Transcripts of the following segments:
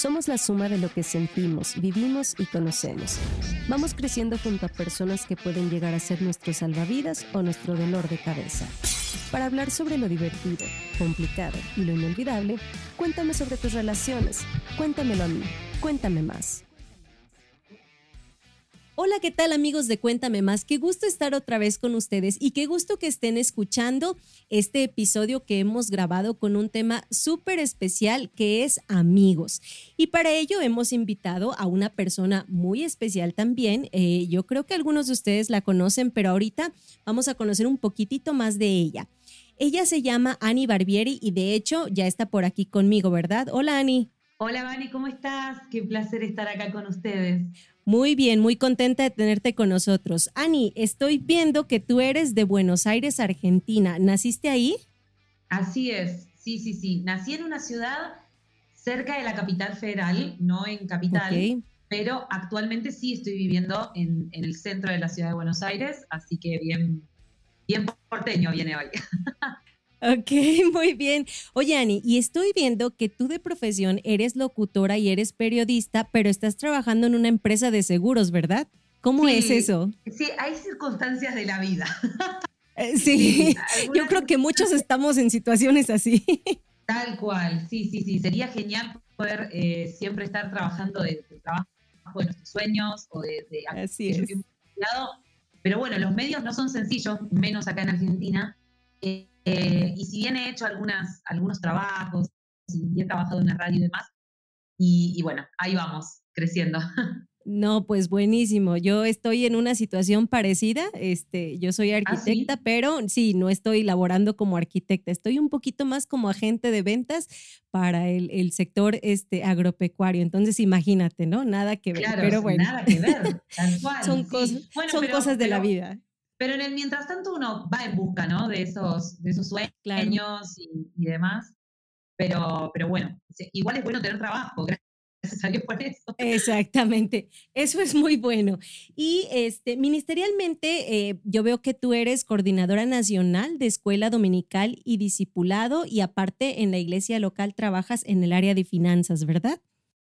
Somos la suma de lo que sentimos, vivimos y conocemos. Vamos creciendo junto a personas que pueden llegar a ser nuestros salvavidas o nuestro dolor de cabeza. Para hablar sobre lo divertido, complicado y lo inolvidable, cuéntame sobre tus relaciones. Cuéntamelo a mí. Cuéntame más. Hola, ¿qué tal amigos de Cuéntame más? Qué gusto estar otra vez con ustedes y qué gusto que estén escuchando este episodio que hemos grabado con un tema súper especial que es amigos. Y para ello hemos invitado a una persona muy especial también. Eh, yo creo que algunos de ustedes la conocen, pero ahorita vamos a conocer un poquitito más de ella. Ella se llama Ani Barbieri y de hecho ya está por aquí conmigo, ¿verdad? Hola Ani. Hola Vani, ¿cómo estás? Qué placer estar acá con ustedes. Muy bien, muy contenta de tenerte con nosotros. Ani, estoy viendo que tú eres de Buenos Aires, Argentina. ¿Naciste ahí? Así es, sí, sí, sí. Nací en una ciudad cerca de la capital federal, no en capital, pero actualmente sí estoy viviendo en, en, el centro de la ciudad de Buenos Aires, así que bien, bien porteño viene hoy. Ok, muy bien. Oye, Ani, y estoy viendo que tú de profesión eres locutora y eres periodista, pero estás trabajando en una empresa de seguros, ¿verdad? ¿Cómo es eso? Sí, hay circunstancias de la vida. Eh, sí, yo creo que muchos estamos en situaciones así. Tal cual, sí, sí, sí. Sería genial poder eh, siempre estar trabajando de, trabajo de nuestros sueños o de, de así es. Pero bueno, los medios no son sencillos, menos acá en Argentina. Eh, eh, y si bien he hecho algunas, algunos trabajos y he trabajado en la radio y demás, y, bueno, ahí vamos, creciendo. No, pues buenísimo. Yo estoy en una situación parecida. Este, yo soy ¿Ah, arquitecta, pero sí, no estoy laborando como arquitecta. Estoy un poquito más como agente de ventas para el, sector este, agropecuario. Entonces, imagínate, ¿no? Nada que ver. pero bueno. Nada que ver. son cosas, son cosas de la vida. Pero en el mientras tanto uno va en busca, ¿no? De esos, de esos sueños y, demás. Pero, pero bueno, igual es bueno tener trabajo, gracias a Dios por eso. Exactamente, eso es muy bueno. Y este, ministerialmente, eh, yo veo que tú eres coordinadora nacional de escuela dominical y discipulado, y aparte en la iglesia local trabajas en el área de finanzas, ¿verdad?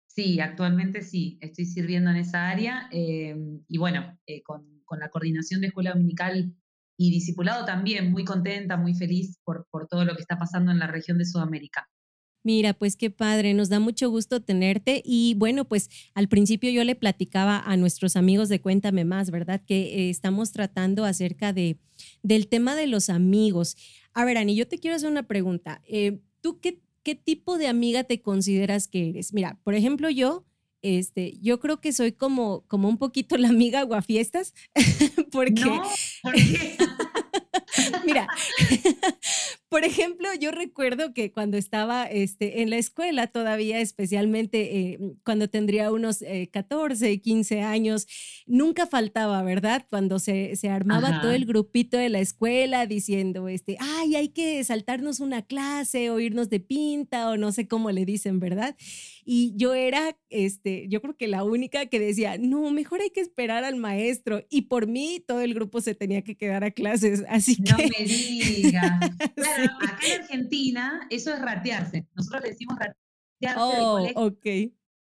Sí, actualmente sí, estoy sirviendo en esa área eh, y bueno, eh, con con la coordinación de escuela dominical y discipulado también, muy contenta, muy feliz por, por todo lo que está pasando en la región de Sudamérica. Mira, pues qué padre, nos da mucho gusto tenerte y bueno, pues al principio yo le platicaba a nuestros amigos de Cuéntame más, ¿verdad? Que eh, estamos tratando acerca de, del tema de los amigos. A ver, Ani, yo te quiero hacer una pregunta. Eh, ¿Tú qué, qué tipo de amiga te consideras que eres? Mira, por ejemplo, yo este, yo creo que soy como, como un poquito la amiga guafiestas, porque... No, ¿por qué? Mira, por ejemplo, yo recuerdo que cuando estaba este, en la escuela todavía, especialmente eh, cuando tendría unos 14, eh, 15 años, nunca faltaba, ¿verdad? Cuando se, se armaba todo el grupito de la escuela diciendo, este, ay, hay que saltarnos una clase o irnos de pinta o no sé cómo le dicen, ¿verdad? Y yo era, este, yo creo que la única que decía, no, mejor hay que esperar al maestro. Y por mí todo el grupo se tenía que quedar a clases. Así que... No me digas. Claro, acá en Argentina eso es ratearse. Nosotros le decimos ratearse. Oh, ok.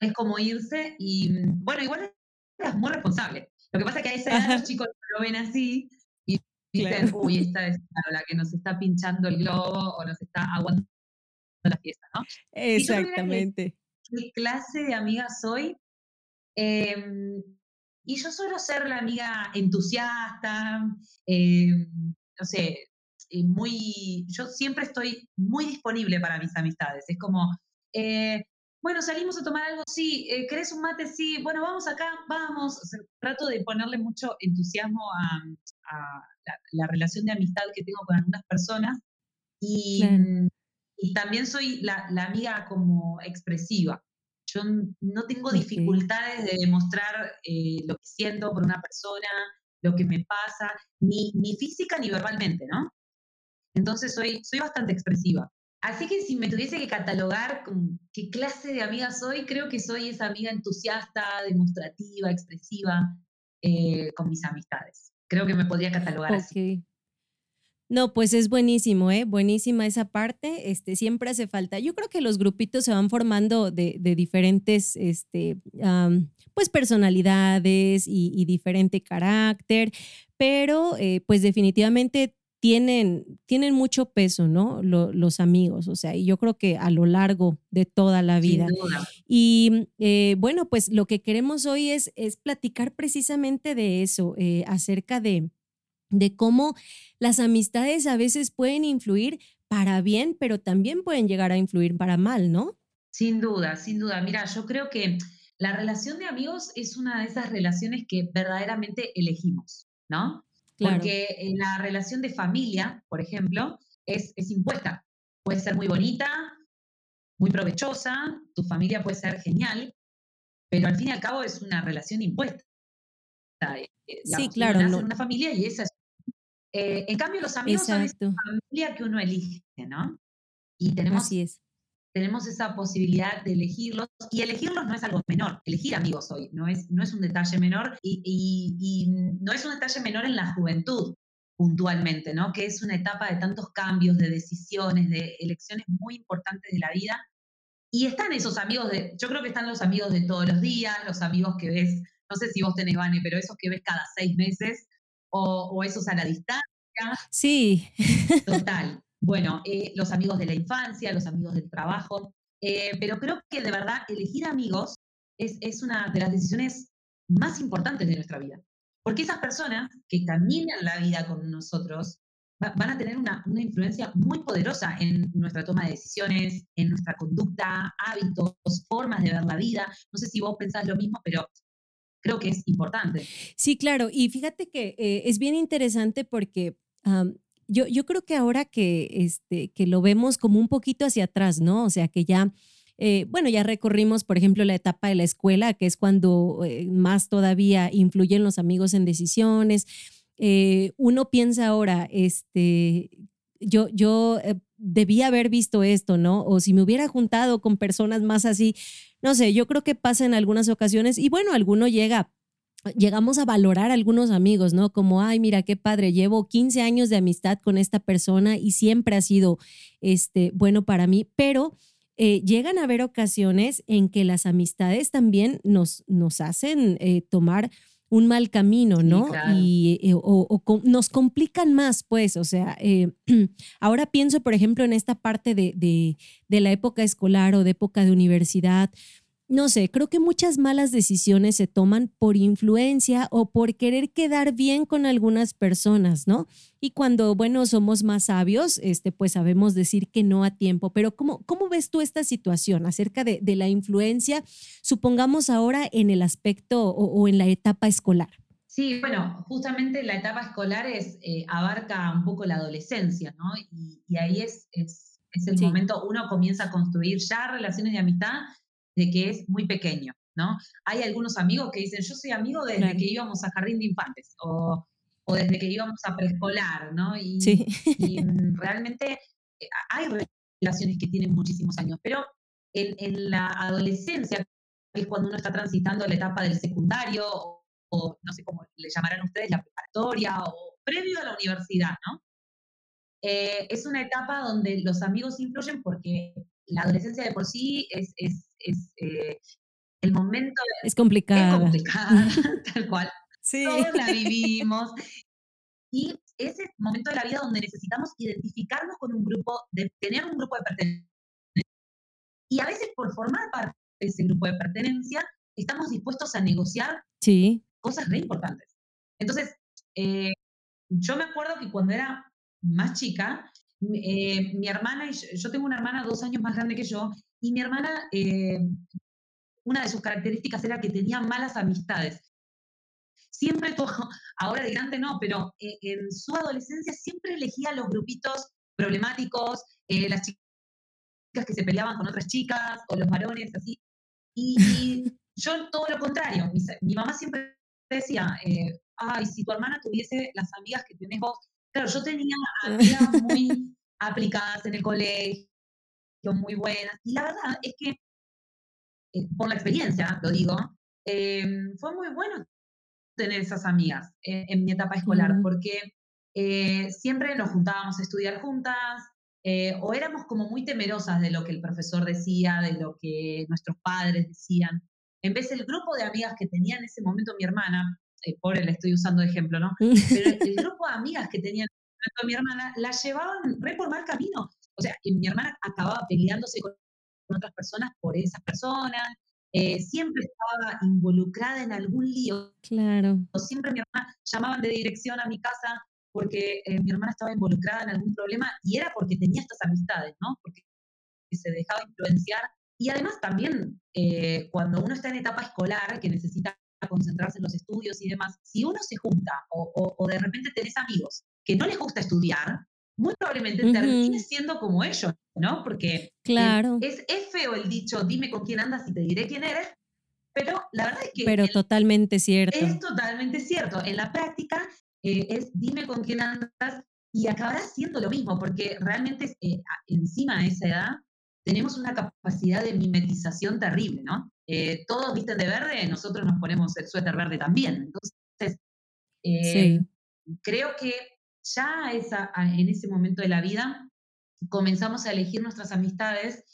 Es como irse y, mm, bueno, igual es muy responsable. Lo que pasa es que a esa edad los chicos lo ven así y dicen, uy, esta es la que nos está pinchando el globo o nos está aguantando la fiesta, ¿no? Exactamente qué clase de amiga soy. Em, y yo suelo ser la amiga entusiasta, em, no sé, muy, yo siempre estoy muy disponible para mis amistades. Es como, eh, bueno, salimos a tomar algo, sí, eh, ¿querés un mate? Sí, bueno, vamos acá, vamos. trato de ponerle mucho entusiasmo a, la, relación de amistad que tengo con algunas personas. Y, y también soy la, amiga como expresiva. Yo no tengo dificultades de demostrar eh, lo que siento por una persona, lo que me pasa, ni, ni física ni verbalmente, ¿no? Entonces soy, soy bastante expresiva. Así que si me tuviese que catalogar con qué clase de amiga soy, creo que soy esa amiga entusiasta, demostrativa, expresiva eh, con mis amistades. Creo que me podría catalogar así. No, pues es buenísimo, ¿eh? Buenísima esa parte. Este, siempre hace falta. Yo creo que los grupitos se van formando de, de diferentes, este, pues personalidades y, y, diferente carácter, pero eh, pues definitivamente tienen, tienen mucho peso, ¿no? los amigos, o sea, y yo creo que a lo largo de toda la vida. Y eh, bueno, pues lo que queremos hoy es, es platicar precisamente de eso, eh, acerca de, de cómo las amistades a veces pueden influir para bien, pero también pueden llegar a influir para mal, ¿no? Sin duda, sin duda. Mira, yo creo que la relación de amigos es una de esas relaciones que verdaderamente elegimos, ¿no? Porque en la relación de familia, por ejemplo, es, es impuesta. Puede ser muy bonita, muy provechosa, tu familia puede ser genial, pero al fin y al cabo es una relación impuesta. Eh, sí, claro. Nace una familia y esa es. Eh, en cambio, los amigos son esa familia que uno elige, ¿no? Y tenemos Así es tenemos esa posibilidad de elegirlos y elegirlos no es algo menor, elegir amigos hoy no es, no es un detalle menor y, no es un detalle menor en la juventud puntualmente, ¿no? Que es una etapa de tantos cambios, de decisiones, de elecciones muy importantes de la vida. Y están esos amigos de, yo creo que están los amigos de todos los días, los amigos que ves, no sé si vos tenés, Vane, pero esos que ves cada seis meses o, o esos a la distancia. Sí. Total. Bueno, eh, los amigos de la infancia, los amigos del trabajo, eh, pero creo que de verdad elegir amigos es, es, una de las decisiones más importantes de nuestra vida. Porque esas personas que caminan la vida con nosotros van a tener una, una, influencia muy poderosa en nuestra toma de decisiones, en nuestra conducta, hábitos, formas de ver la vida. No sé si vos pensás lo mismo, pero creo que es importante. Sí, claro. Y fíjate que eh, es bien interesante porque yo, yo creo que ahora que, este, que lo vemos como un poquito hacia atrás, ¿no? O sea, que ya, eh, bueno, ya recorrimos, por ejemplo, la etapa de la escuela, que es cuando eh, más todavía influyen los amigos en decisiones. Uno piensa ahora, este, yo, yo debía haber visto esto, ¿no? O si me hubiera juntado con personas más así, no sé, yo creo que pasa en algunas ocasiones y bueno, alguno llega llegamos a valorar a algunos amigos, ¿no? Como, ay, mira qué padre, llevo 15 años de amistad con esta persona y siempre ha sido este, bueno para mí, pero eh, llegan a haber ocasiones en que las amistades también nos, nos hacen eh, tomar un mal camino, ¿no? Y eh, o, nos complican más, pues, o sea, ahora pienso, por ejemplo, en esta parte de, de, de la época escolar o de época de universidad, no sé, creo que muchas malas decisiones se toman por influencia o por querer quedar bien con algunas personas, ¿no? Y cuando, bueno, somos más sabios, este, pues sabemos decir que no a tiempo. Pero ¿cómo, cómo ves tú esta situación acerca de, la influencia, supongamos ahora en el aspecto o, en la etapa escolar? Sí, bueno, justamente la etapa escolar es, eh, abarca un poco la adolescencia, ¿no? Y, ahí es, es, el momento, uno comienza a construir ya relaciones de amistad de que es muy pequeño, ¿no? Hay algunos amigos que dicen, yo soy amigo desde que íbamos a jardín de infantes o, o desde que íbamos a preescolar, ¿no? Y, sí. y realmente eh, hay relaciones que tienen muchísimos años, pero en, en, la adolescencia, que es cuando uno está transitando la etapa del secundario, o, no sé cómo le llamarán ustedes, la preparatoria, o previo a la universidad, ¿no? Eh, es una etapa donde los amigos influyen porque la adolescencia de por sí es, es, es eh, el momento... es complicada. Es complicada, tal cual. Sí. Todos la vivimos. Y es el momento de la vida donde necesitamos identificarnos con un grupo, de tener un grupo de pertenencia. Y a veces por formar parte de ese grupo de pertenencia, estamos dispuestos a negociar sí. cosas re importantes. Entonces, eh, yo me acuerdo que cuando era más chica, eh, mi hermana, y yo, tengo una hermana dos años más grande que yo, y mi hermana, eh, una de sus características era que tenía malas amistades. Siempre, ahora de grande no, pero eh, en su adolescencia siempre elegía los grupitos problemáticos, las chicas que se peleaban con otras chicas, o los varones, así. Y, yo todo lo contrario, mi, mi mamá siempre decía, ay, si tu hermana tuviese las amigas que tenés vos, Claro, yo tenía amigas muy aplicadas en el colegio, muy buenas, y la verdad es que, eh, por la experiencia, lo digo, em, fue muy bueno tener esas amigas en, mi etapa escolar, porque eh, siempre nos juntábamos a estudiar juntas, eh, o éramos como muy temerosas de lo que el profesor decía, de lo que nuestros padres decían. En vez del grupo de amigas que tenía en ese momento mi hermana, eh, pobre le estoy usando de ejemplo, ¿no? Pero el, grupo de amigas que tenía mi hermana la llevaban re por mal camino. O sea, mi hermana acababa peleándose con otras personas por esas personas, eh, siempre estaba involucrada en algún lío. Claro. Siempre mi hermana llamaban de dirección a mi casa porque eh, mi hermana estaba involucrada en algún problema y era porque tenía estas amistades, ¿no? Porque se dejaba influenciar. Y además también eh, cuando uno está en etapa escolar, que necesita concentrarse en los estudios y demás, si uno se junta o, o, de repente tenés amigos que no les gusta estudiar, muy probablemente termines siendo como ellos, ¿no? Porque claro. es, es, feo el dicho, dime con quién andas y te diré quién eres, pero la verdad es que... Pero totalmente cierto. Es totalmente cierto. En la práctica eh, es dime con quién andas y acabarás siendo lo mismo, porque realmente eh, encima de esa edad tenemos una capacidad de mimetización terrible, ¿no? Eh, todos visten de verde, nosotros nos ponemos el suéter verde también. Entonces, sí. creo que ya esa, en ese momento de la vida comenzamos a elegir nuestras amistades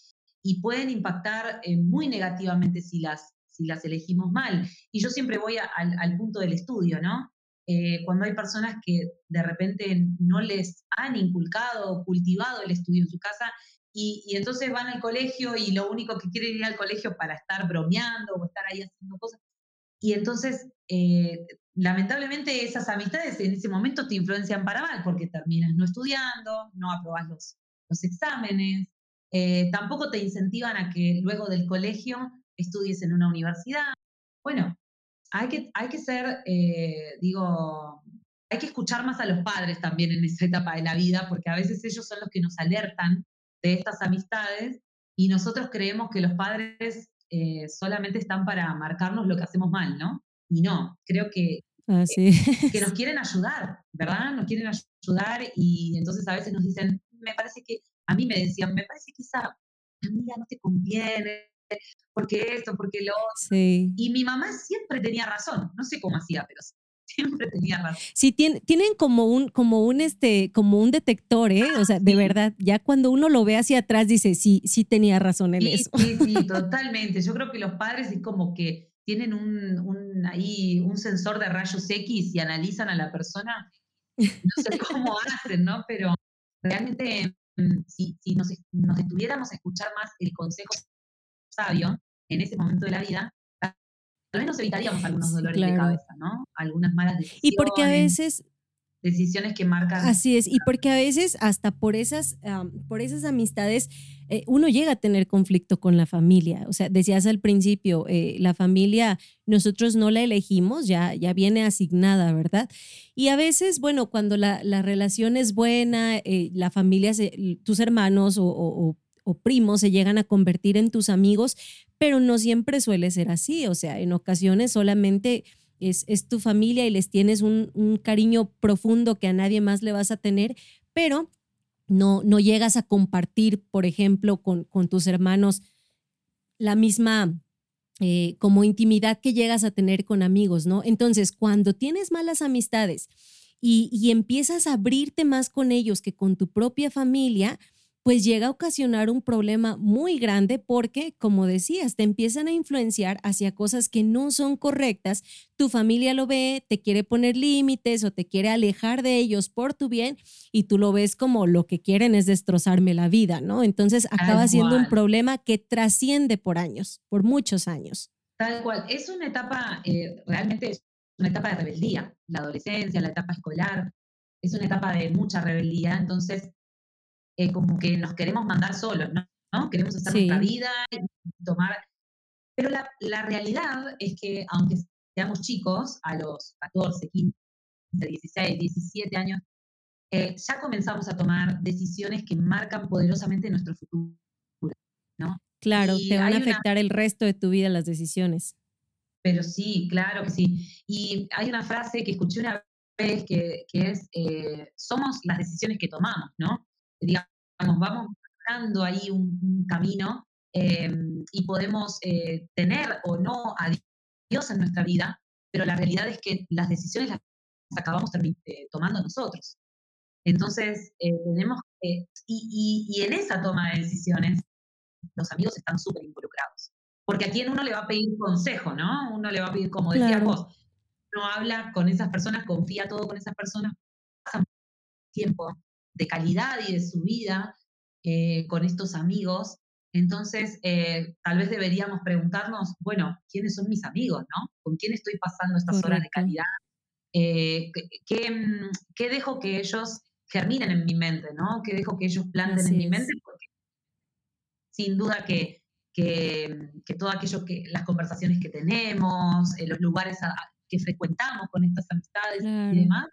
y pueden impactar eh, muy negativamente si las, si las elegimos mal. Y yo siempre voy al punto del estudio, ¿no? Eh, cuando hay personas que de repente no les han inculcado o cultivado el estudio en su casa y, y, entonces van al colegio y lo único que quieren ir al colegio para estar bromeando o estar ahí haciendo cosas. Y entonces eh, lamentablemente esas amistades en ese momento te influencian para mal porque terminas no estudiando, no aprobas los, los exámenes, eh, tampoco te incentivan a que luego del colegio estudies en una universidad. Bueno, hay que, hay que ser, eh, digo, hay que escuchar más a los padres también en esa etapa de la vida porque a veces ellos son los que nos alertan de estas amistades y nosotros creemos que los padres eh, solamente están para marcarnos lo que hacemos mal, ¿no? y no, creo que, que nos quieren ayudar, ¿verdad? Nos quieren ayudar y entonces a veces nos dicen, me parece que, a mí me decían, me parece que esa amiga no te conviene, porque esto, porque lo otro. Y mi mamá siempre tenía razón, no sé cómo hacía, pero siempre tenía razón. Sí, tienen, tienen como un, como un este, como un detector, ¿eh? O sea, de verdad, ya cuando uno lo ve hacia atrás dice, sí, sí tenía razón en eso. Sí, sí, totalmente. Yo creo que los padres es como que tienen un, un, ahí un sensor de rayos X y analizan a la persona. No sé cómo hacen, ¿no? Pero realmente, mm, si, si nos, nos detuviéramos a escuchar más el consejo sabio en ese momento de la vida, tal vez nos evitaríamos algunos dolores de cabeza, ¿no? Algunas malas decisiones. Y porque a veces decisiones que marcan. Así es, y porque a veces hasta por esas, por esas amistades eh, uno llega a tener conflicto con la familia. O sea, decías al principio, eh, la familia nosotros no la elegimos, ya, ya viene asignada, ¿verdad? Y a veces, bueno, cuando la, la relación es buena, eh, la familia, tus hermanos o, o primos se llegan a convertir en tus amigos, pero no siempre suele ser así. O sea, en ocasiones solamente es, tu familia y les tienes un, cariño profundo que a nadie más le vas a tener, pero no, no llegas a compartir, por ejemplo, con, con tus hermanos la misma eh, como intimidad que llegas a tener con amigos, ¿no? Entonces, cuando tienes malas amistades y, y empiezas a abrirte más con ellos que con tu propia familia, pues llega a ocasionar un problema muy grande porque, como decías, te empiezan a influenciar hacia cosas que no son correctas, tu familia lo ve, te quiere poner límites o te quiere alejar de ellos por tu bien y tú lo ves como lo que quieren es destrozarme la vida, ¿no? Entonces acaba siendo un problema que trasciende por años, por muchos años. Tal cual, es una etapa, eh, realmente es una etapa de rebeldía, la adolescencia, la etapa escolar, es una etapa de mucha rebeldía, entonces eh, como que nos queremos mandar solos, ¿no? Queremos hacer nuestra vida y tomar... Pero la, la, realidad es que aunque seamos chicos, a los 14, 15, 16, 17 años, eh, ya comenzamos a tomar decisiones que marcan poderosamente nuestro futuro, ¿no? Claro, te van a afectar el resto de tu vida las decisiones. Pero sí, claro que sí. Y hay una frase que escuché una vez que, que es, eh, somos las decisiones que tomamos, ¿no? Digamos, vamos buscando ahí un, camino em, y podemos eh, tener o no a Dios en nuestra vida, pero la realidad es que las decisiones las acabamos eh, tomando nosotros. Entonces, eh, tenemos que, y, y, en esa toma de decisiones, los amigos están súper involucrados. Porque a quien uno le va a pedir consejo, ¿no? Uno le va a pedir, como decías vos, uno habla con esas personas, confía todo con esas personas, pasa tiempo de calidad y de su vida eh, con estos amigos. Entonces, eh, tal vez deberíamos preguntarnos, bueno, ¿quiénes son mis amigos, no? ¿Con quién estoy pasando estas horas de calidad? Eh, mm, ¿qué, dejo que ellos germinen en mi mente, ¿no? ¿Qué dejo que ellos planten en mi mente? Porque sin duda que, que, todo aquello que, las conversaciones que tenemos, los lugares que frecuentamos con estas amistades y demás,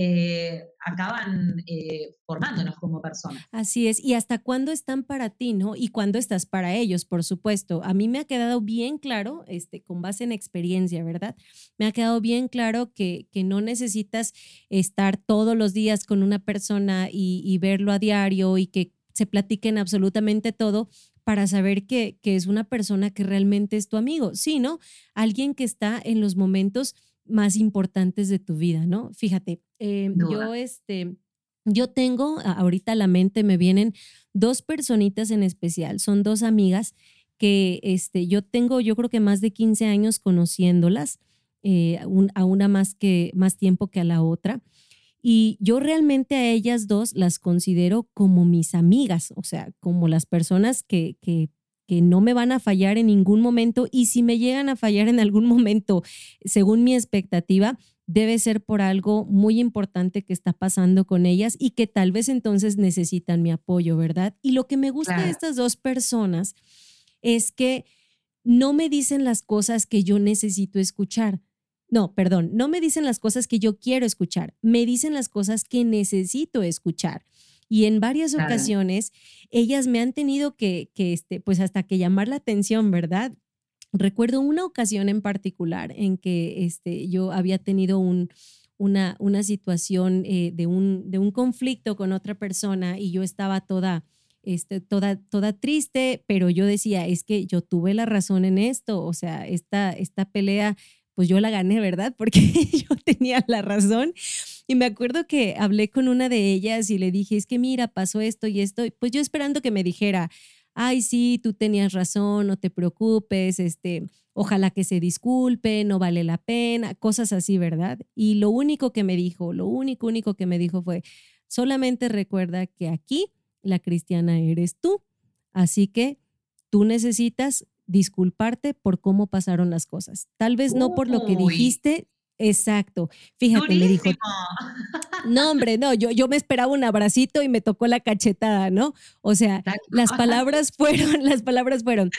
eh, acaban eh, formándonos como personas. Así es, y hasta cuándo están para ti, ¿no? Y cuándo estás para ellos, por supuesto. A mí me ha quedado bien claro, este, con base en experiencia, ¿verdad? Me ha quedado bien claro que, que no necesitas estar todos los días con una persona y, y verlo a diario y que se platiquen absolutamente todo para saber que, que, es una persona que realmente es tu amigo, sino alguien que está en los momentos más importantes de tu vida, ¿no? Fíjate, eh, yo este, yo tengo, ahorita a la mente me vienen dos personitas en especial, son dos amigas que este, yo tengo, yo creo que más de 15 años conociéndolas, eh, a una más, que, más tiempo que a la otra. Y yo realmente a ellas dos las considero como mis amigas, o sea, como las personas que, que que no me van a fallar en ningún momento y si me llegan a fallar en algún momento, según mi expectativa, debe ser por algo muy importante que está pasando con ellas y que tal vez entonces necesitan mi apoyo, ¿verdad? Y lo que me gusta de estas dos personas es que no me dicen las cosas que yo necesito escuchar. No, perdón, no me dicen las cosas que yo quiero escuchar, me dicen las cosas que necesito escuchar. Y en varias ocasiones ellas me han tenido que, que, este, pues hasta que llamar la atención, ¿verdad? Recuerdo una ocasión en particular en que este, yo había tenido un, una, una situación eh, de, un, de un conflicto con otra persona y yo estaba toda, este, toda, toda triste, pero yo decía, es que yo tuve la razón en esto, o sea, esta, esta pelea, pues yo la gané, ¿verdad? Porque yo tenía la razón y me acuerdo que hablé con una de ellas y le dije, es que mira, pasó esto y esto, pues yo esperando que me dijera, ay, sí, tú tenías razón, no te preocupes, este, ojalá que se disculpe, no vale la pena, cosas así, ¿verdad? Y lo único que me dijo, lo único, único que me dijo fue, solamente recuerda que aquí la cristiana eres tú, así que tú necesitas disculparte por cómo pasaron las cosas. Tal vez no por lo que dijiste, Exacto. Fíjate, me dijo. No, hombre, no, yo, yo me esperaba un abracito y me tocó la cachetada, ¿no? O sea, las palabras fueron, las palabras fueron,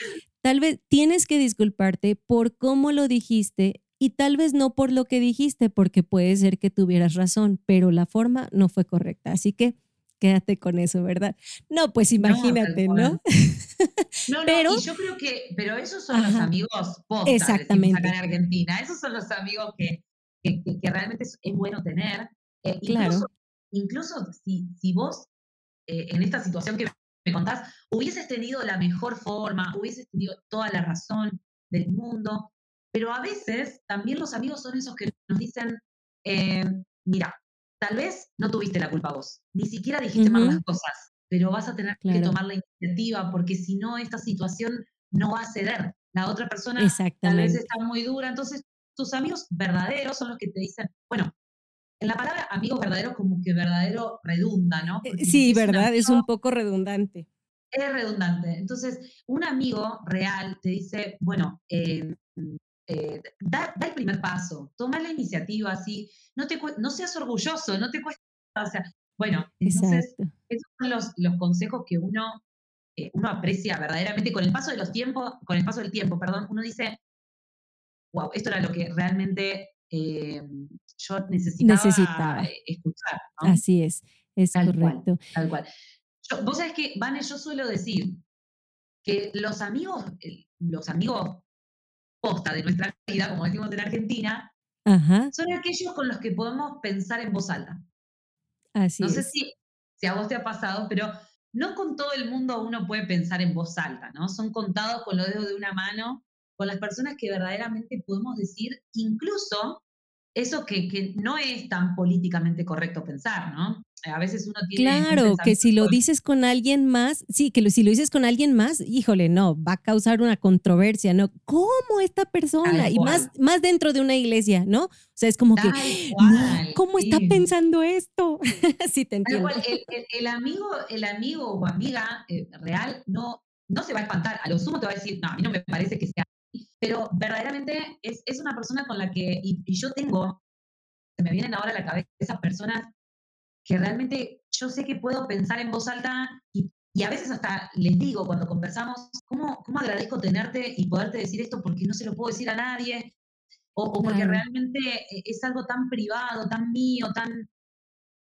tal vez tienes que disculparte por cómo lo dijiste y tal vez no por lo que dijiste, porque puede ser que tuvieras razón, pero la forma no fue correcta. Así que quédate con eso, ¿verdad? No, pues imagínate, ¿no? ¿no? No, pero, y yo creo que, pero esos son los amigos posta, exactamente. acá en Argentina, esos son los amigos que, que, realmente es, bueno tener. Eh, claro. Incluso, si, si vos eh, en esta situación que me contás hubieses tenido la mejor forma, hubieses tenido toda la razón del mundo, pero a veces también los amigos son esos que nos dicen, eh, mira, tal vez no tuviste la culpa vos, ni siquiera dijiste mal las cosas, pero vas a tener que tomar la iniciativa porque si no, esta situación no va a ceder. La otra persona tal vez está muy dura, entonces tus amigos verdaderos son los que te dicen, bueno, en la palabra amigos verdaderos como que verdadero redunda, ¿no? Eh, sí, verdad, es un poco redundante. Es redundante. Entonces, un amigo real te dice, bueno, em, eh, da, el primer paso, toma la iniciativa, así, no, te, no seas orgulloso, no te cuesta, o sea, bueno, entonces, esos son los, los consejos que uno, eh, uno aprecia verdaderamente con el paso de los tiempos, con el paso del tiempo, perdón, uno dice, wow, esto era lo que realmente eh, yo necesitaba, escuchar. Así es, es correcto. tal cual. vos sabés que, Vane, yo suelo decir que los amigos, los amigos posta de nuestra vida, como decimos en Argentina, son aquellos con los que podemos pensar en voz alta. Así no sé si, si a vos te ha pasado, pero no con todo el mundo uno puede pensar en voz alta, ¿no? Son contados con los dedos de una mano con las personas que verdaderamente podemos decir incluso eso que, que no es tan políticamente correcto pensar, ¿no? a veces uno tiene... Claro, que si lo dices con alguien más, sí, que si lo dices con alguien más, híjole, no, va a causar una controversia, ¿no? ¿Cómo esta persona? Y más, más dentro de una iglesia, ¿no? O sea, es como que, ¿cómo está pensando esto? sí, te entiendo. El, amigo, el amigo o amiga eh, real no, no se va a espantar, a lo sumo te va a decir, no, a mí no me parece que sea pero verdaderamente es, es una persona con la que, y, yo tengo, se me vienen ahora a la cabeza esas personas que realmente yo sé que puedo pensar en voz alta y, y a veces hasta les digo cuando conversamos, ¿cómo, ¿cómo, agradezco tenerte y poderte decir esto porque no se lo puedo decir a nadie? O, o porque realmente e, es algo tan privado, tan mío, tan...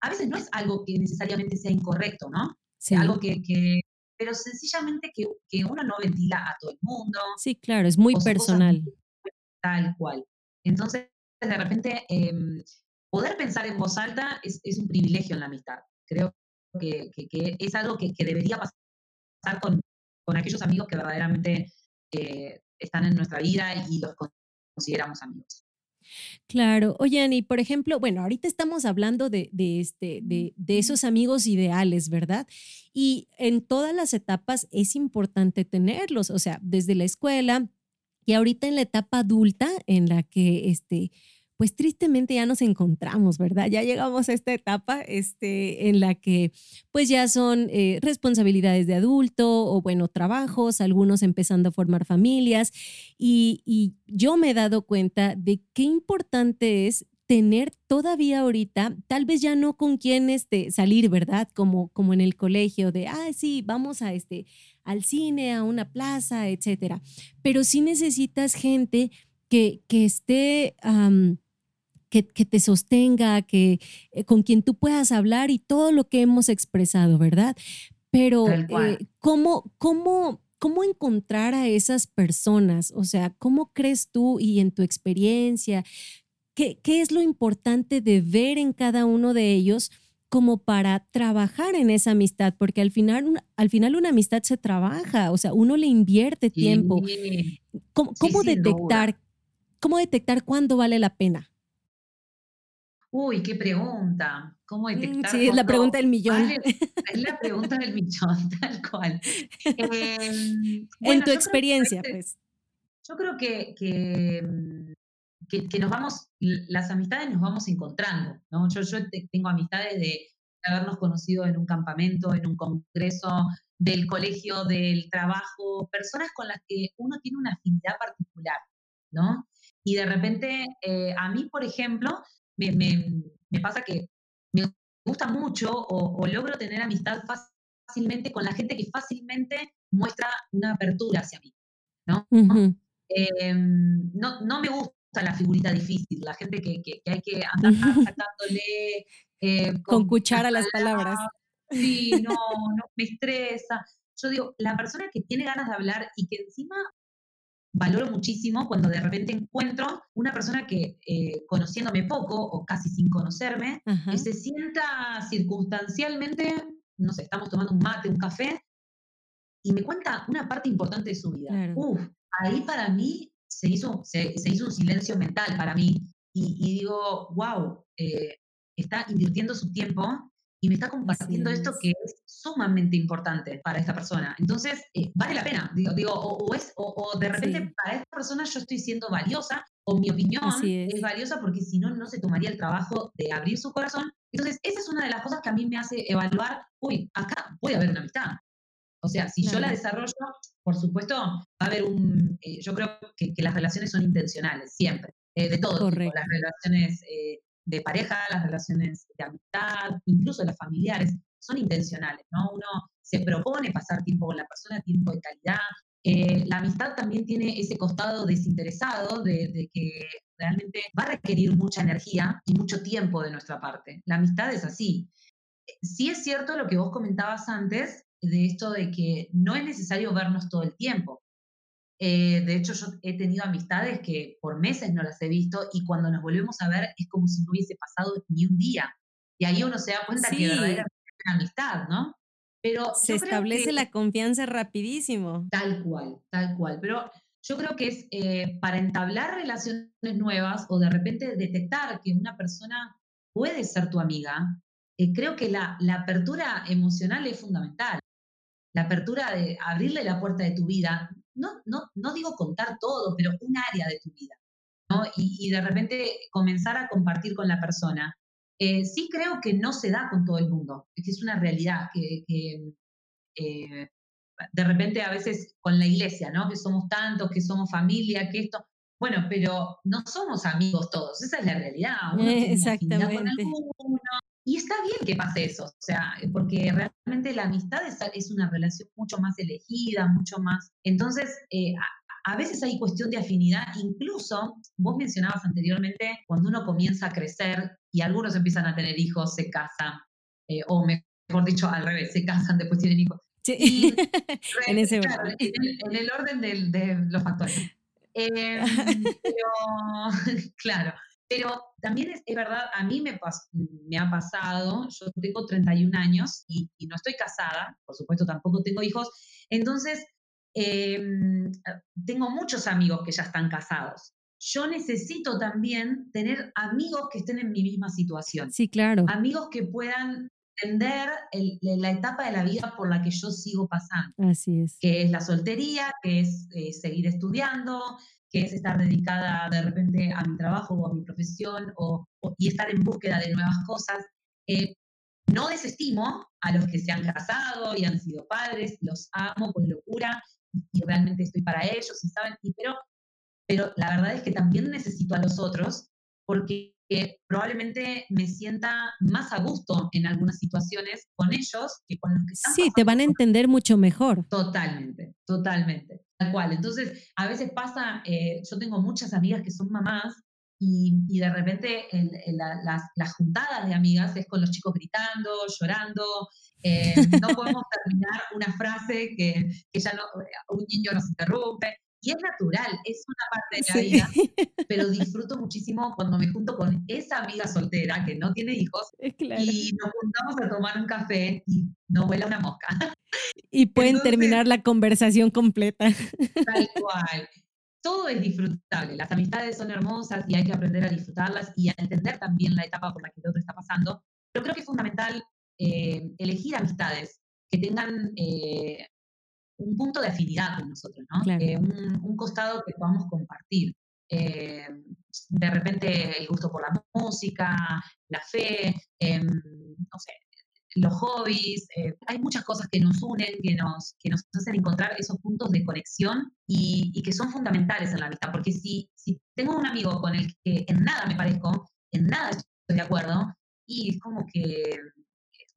A veces no es algo que necesariamente sea incorrecto, ¿no? Sí. Algo que, que, pero sencillamente que, que, uno no ventila a todo el mundo. Sí, claro, es muy personal. Tal cual. Entonces, de repente, em, poder pensar en voz alta es, es, un privilegio en la amistad. Creo que, que es algo que, debería pasar con, con, aquellos amigos que verdaderamente eh, están en nuestra vida y los consideramos amigos. Claro. Oye, Ani, por ejemplo, bueno, ahorita estamos hablando de, este, de, de, esos amigos ideales, ¿verdad? Y en todas las etapas es importante tenerlos, o sea, desde la escuela y ahorita en la etapa adulta en la que, este, pues tristemente ya nos encontramos, ¿verdad? Ya llegamos a esta etapa este, en la que pues ya son eh, responsabilidades de adulto o bueno, trabajos, algunos empezando a formar familias y, yo me he dado cuenta de qué importante es tener todavía ahorita, tal vez ya no con quién este, salir, ¿verdad? Como, como en el colegio, de, ah, sí, vamos a este, al cine, a una plaza, etcétera. Pero sí necesitas gente que, que esté que, te sostenga, que, eh, con quien tú puedas hablar y todo lo que hemos expresado, ¿verdad? Pero, eh, ¿cómo, cómo, ¿cómo encontrar a esas personas? O sea, ¿cómo crees tú y en tu experiencia, qué, qué es lo importante de ver en cada uno de ellos? como para trabajar en esa amistad, porque al final, al final una amistad se trabaja, o sea, uno le invierte tiempo. ¿Cómo, detectar, cómo detectar cuándo vale la pena? Uy, qué pregunta. ¿Cómo mm, detectar? Sí, es la pregunta del millón. es la pregunta del millón, tal cual. Em, en tu experiencia, pues. Yo creo que, mm, que, que, nos vamos, las amistades nos vamos encontrando, ¿no? Yo, yo tengo amistades de habernos conocido en un campamento, en un congreso, del colegio, del trabajo, personas con las que uno tiene una afinidad particular, ¿no? Y de repente, eh, a mí, por ejemplo, me, me, pasa que me gusta mucho o, logro tener amistad fácilmente con la gente que fácilmente muestra una apertura hacia mí, ¿no? Em, no, no me gusta la figurita difícil, la gente que, que, hay que andar sacándole... Eh, con, con cuchara las palabras. Sí, no, no, me estresa. Yo digo, la persona que tiene ganas de hablar y que encima valoro muchísimo cuando de repente encuentro una persona que, eh, conociéndome poco o casi sin conocerme, que se sienta circunstancialmente, no sé, estamos tomando un mate, un café, y me cuenta una parte importante de su vida. Uf, ahí para mí se hizo, se, hizo un silencio mental para mí. Y, digo, wow, eh, está invirtiendo su tiempo y me está compartiendo esto que es sumamente importante para esta persona. Entonces, eh, vale la pena, digo, digo o, es, o, de repente para esta persona yo estoy siendo valiosa, o mi opinión es. valiosa porque si no, no se tomaría el trabajo de abrir su corazón. Entonces, esa es una de las cosas que a mí me hace evaluar, uy, acá puede haber una amistad. O sea, si yo la desarrollo, por supuesto, va a haber un, eh, yo creo que, las relaciones son intencionales, siempre, eh, de todo tipo, las relaciones de pareja, las relaciones de amistad, incluso las familiares, son intencionales, ¿no? Uno se propone pasar tiempo con la persona, tiempo de calidad. Eh, la amistad también tiene ese costado desinteresado de, que realmente va a requerir mucha energía y mucho tiempo de nuestra parte. La amistad es así. Sí es cierto lo que vos comentabas antes, de esto de que no es necesario vernos todo el tiempo. Eh, de hecho, yo he tenido amistades que por meses no las he visto y cuando nos volvemos a ver es como si no hubiese pasado ni un día. Y ahí uno se da cuenta que verdaderamente es una amistad, ¿no? Pero se establece la confianza rapidísimo. Tal cual, tal cual. Pero yo creo que es eh, para entablar relaciones nuevas o de repente detectar que una persona puede ser tu amiga, eh, creo que la, la apertura emocional es fundamental. La apertura de abrirle la puerta de tu vida, no, no, no digo contar todo, pero un área de tu vida, ¿no? Y, y de repente comenzar a compartir con la persona. Eh, sí creo que no se da con todo el mundo, es que es una realidad que, que eh, de repente a veces con la iglesia, ¿no? Que somos tantos, que somos familia, que esto, bueno, pero no somos amigos todos, esa es la realidad. Uno Exactamente. Y está bien que pase eso, o sea, porque realmente la amistad es, una relación mucho más elegida, mucho más. Entonces, eh, a, veces hay cuestión de afinidad, incluso vos mencionabas anteriormente, cuando uno comienza a crecer y algunos empiezan a tener hijos, se casan, eh, o mejor dicho, al revés, se casan, después tienen hijos. Sí. en ese orden. En, el, orden de los factores. Em, pero, claro, pero también es, verdad, a mí me, me, ha pasado, yo tengo 31 años y, no estoy casada, por supuesto tampoco tengo hijos, entonces em, tengo muchos amigos que ya están casados. Yo necesito también tener amigos que estén en mi misma situación. Sí, claro. Amigos que puedan entender la etapa de la vida por la que yo sigo pasando. Así es. Que es la soltería, que es eh, seguir estudiando, que es estar dedicada de repente a mi trabajo o a mi profesión o, y estar en búsqueda de nuevas cosas. Eh, no desestimo a los que se han casado y han sido padres, los amo con locura y realmente estoy para ellos, y saben, y, pero, pero la verdad es que también necesito a los otros porque que probablemente me sienta más a gusto en algunas situaciones con ellos que con los que están. Sí, te van a entender mucho mejor. Totalmente, totalmente. Tal cual. Entonces, a veces pasa, eh, yo tengo muchas amigas que son mamás y, y de repente las, las, juntadas de amigas es con los chicos gritando, llorando. Eh, no podemos terminar una frase que, que ya no, un niño nos interrumpe. Y es natural, es una parte de la vida, pero disfruto muchísimo cuando me junto con esa amiga soltera que no tiene hijos y nos juntamos a tomar un café y no vuela una mosca. Y pueden terminar la conversación completa. Tal cual. Todo es disfrutable, las amistades son hermosas y hay que aprender a disfrutarlas y a entender también la etapa por la que el otro está pasando. Pero creo que es fundamental eh, elegir amistades que tengan eh, un punto de afinidad con nosotros, ¿no? Eh, un, costado que podamos compartir. Eh, de repente el gusto por la música, la fe, em, no sé, los hobbies, eh, hay muchas cosas que nos unen, que nos, que nos hacen encontrar esos puntos de conexión y, y, que son fundamentales en la amistad, porque si, si tengo un amigo con el que en nada me parezco, en nada estoy de acuerdo, y es como que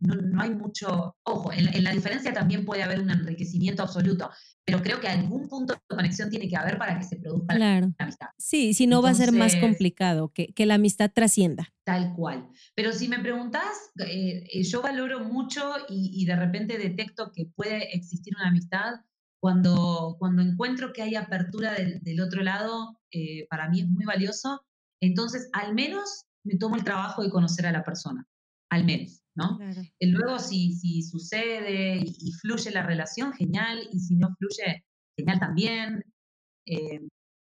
no, hay mucho, ojo, en, la diferencia también puede haber un enriquecimiento absoluto, pero creo que algún punto de conexión tiene que haber para que se produzca la amistad. Sí, si no va a ser más complicado, que, que, la amistad trascienda. Tal cual. Pero si me preguntás, eh, eh, yo valoro mucho y, de repente detecto que puede existir una amistad cuando, cuando encuentro que hay apertura del, otro lado, eh, para mí es muy valioso. Entonces, al menos me tomo el trabajo de conocer a la persona, al menos. ¿No? Luego, si, si sucede y, fluye la relación, genial, y si no fluye, genial también. Eh,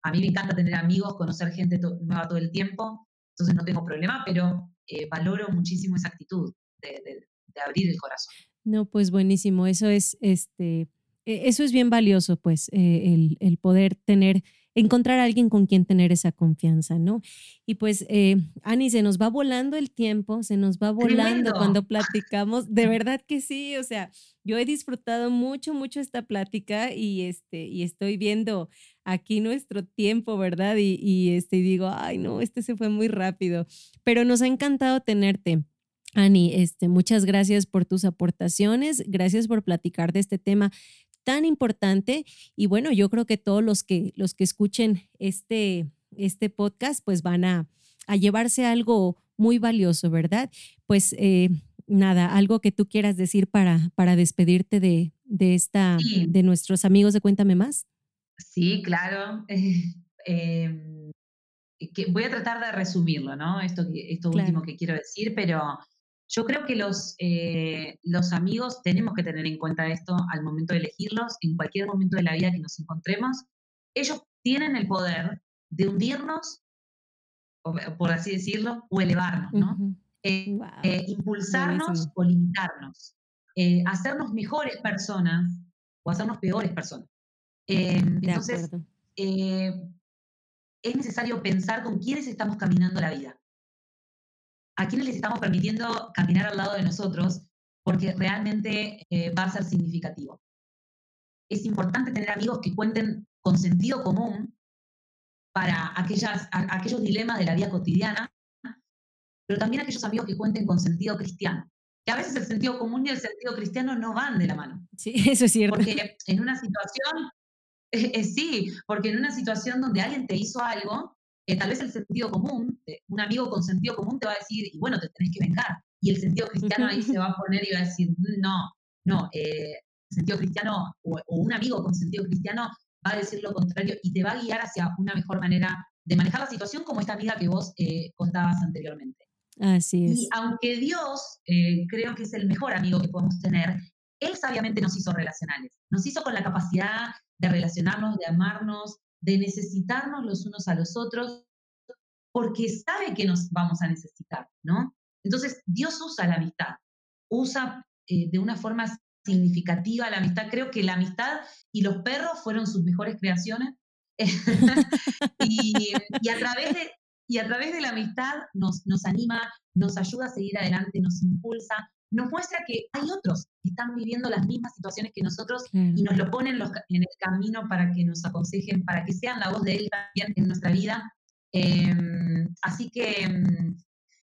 a mí me encanta tener amigos, conocer gente nueva todo el tiempo, entonces no tengo problema, pero eh, valoro muchísimo esa actitud de, abrir el corazón. No, pues buenísimo, eso es, este, e, eso es bien valioso, pues, eh, el, el poder tener encontrar a alguien con quien tener esa confianza, ¿no? Y pues, eh, Ani, se nos va volando el tiempo, se nos va volando cuando platicamos. De verdad que sí, o sea, yo he disfrutado mucho, mucho esta plática y, este, y estoy viendo aquí nuestro tiempo, ¿verdad? Y, y este, digo, ay, no, este se fue muy rápido, pero nos ha encantado tenerte. Ani, este, muchas gracias por tus aportaciones, gracias por platicar de este tema tan importante. Y bueno, yo creo que todos los que, los que escuchen este, este podcast, pues van a, a llevarse algo muy valioso, ¿verdad? Pues eh, nada, algo que tú quieras decir para, para despedirte de, de esta, de nuestros amigos de Cuéntame Más. Sí, claro. Em, voy a tratar de resumirlo, ¿no? Esto, esto último que quiero decir, pero yo creo que los, eh, los amigos tenemos que tener en cuenta esto al momento de elegirlos, en cualquier momento de la vida que nos encontremos. Ellos tienen el poder de hundirnos, por así decirlo, o elevarnos, ¿no? eh, eh, impulsarnos o limitarnos, eh, hacernos mejores personas o hacernos peores personas. entonces, es necesario pensar con quiénes estamos caminando la vida, a quiénes les estamos permitiendo caminar al lado de nosotros, porque realmente va a ser significativo. Es importante tener amigos que cuenten con sentido común para aquellas, aquellos dilemas de la vida cotidiana pero también aquellos amigos que cuenten con sentido cristiano. Que a veces el sentido común y el sentido cristiano no van de la mano. Sí, eso es cierto. Porque en una situación, eh, eh, sí, porque en una situación donde alguien te hizo algo, eh, tal vez el sentido común, un amigo con sentido común te va a decir, y bueno, te tenés que vengar. Y el sentido cristiano ahí se va a poner y va a decir, no, no, el sentido cristiano o, un amigo con sentido cristiano va a decir lo contrario y te va a guiar hacia una mejor manera de manejar la situación como esta amiga que vos contabas anteriormente. Así es. Y aunque Dios eh, creo que es el mejor amigo que podemos tener, Él sabiamente nos hizo relacionales. Nos hizo con la capacidad de relacionarnos, de amarnos, de necesitarnos los unos a los otros, porque sabe que nos vamos a necesitar, ¿no? Entonces, Dios usa la amistad, usa eh, de una forma significativa la amistad. Creo que la amistad y los perros fueron sus mejores creaciones. y, a través de, y a través de la amistad nos, nos anima, nos ayuda a seguir adelante, nos impulsa, nos muestra que hay otros que están viviendo las mismas situaciones que nosotros y nos lo ponen en el camino para que nos aconsejen, para que sean la voz de Él también en nuestra vida. Em, así que em,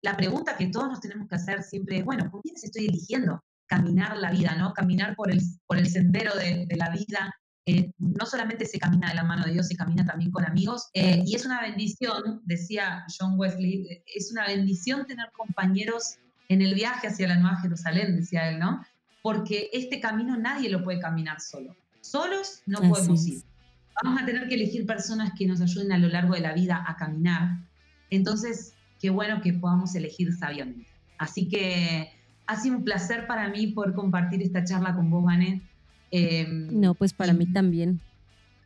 la pregunta que todos nos tenemos que hacer siempre es, bueno, ¿con quiénes estoy eligiendo caminar la vida, ¿no? Caminar por el, por el sendero de, de la vida, eh, no solamente se camina de la mano de Dios, se camina también con amigos. Eh, y es una bendición, decía John Wesley, eh, es una bendición tener compañeros en el viaje hacia la Nueva Jerusalén, decía él, ¿no? Porque este camino nadie lo puede caminar solo. Solos no podemos ir. Vamos a tener que elegir personas que nos ayuden a lo largo de la vida a caminar. Entonces, qué bueno que podamos elegir sabiamente. Así que ha sido un placer para mí poder compartir esta charla con vos, Vanet. Em, no, pues para mí también.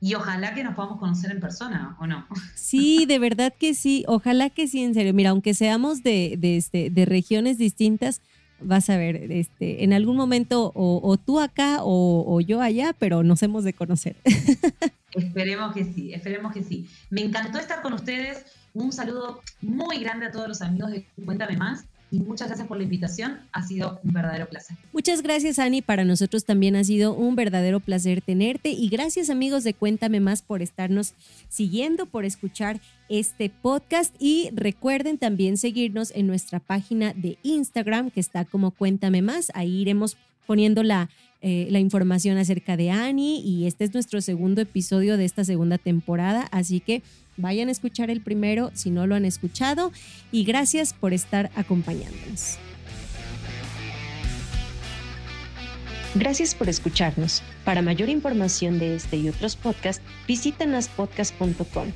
Y ojalá que nos podamos conocer en persona, ¿o no? Sí, de verdad que sí. Ojalá que sí, en serio. Mira, aunque seamos de, de, este, de regiones distintas, vas a ver, este, en algún momento o, tú acá o, yo allá, pero nos hemos de conocer. Esperemos que sí, esperemos que sí. Me encantó estar con ustedes. Un saludo muy grande a todos los amigos de Cuéntame Más y muchas gracias por la invitación. Ha sido un verdadero placer. Muchas gracias, Ani. Para nosotros también ha sido un verdadero placer tenerte y gracias, amigos de Cuéntame Más, por estarnos siguiendo, por escuchar este podcast y recuerden también seguirnos en nuestra página de Instagram que está como Cuéntame Más. Ahí iremos poniendo la, eh, la información acerca de Ani y este es nuestro segundo episodio de esta segunda temporada, así que Vayan a escuchar el primero si no lo han escuchado y gracias por estar acompañándonos. Gracias por escucharnos. Para mayor información de este y otros podcasts, visita naspodcast.com.